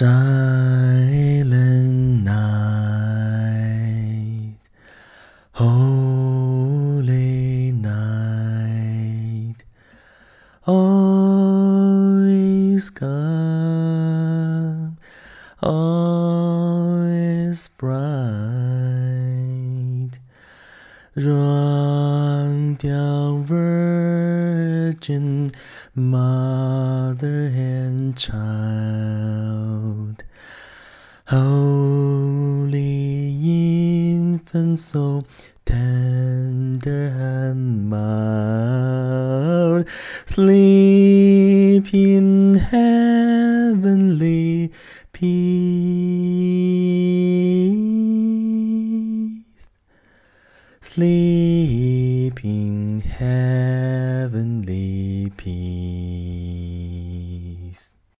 Silent night, holy night, all is calm, all is bright. Run down, Virgin Mother and Child, Holy Infant, so tender and mild, sleep in heavenly peace. Sleep in heavenly peace.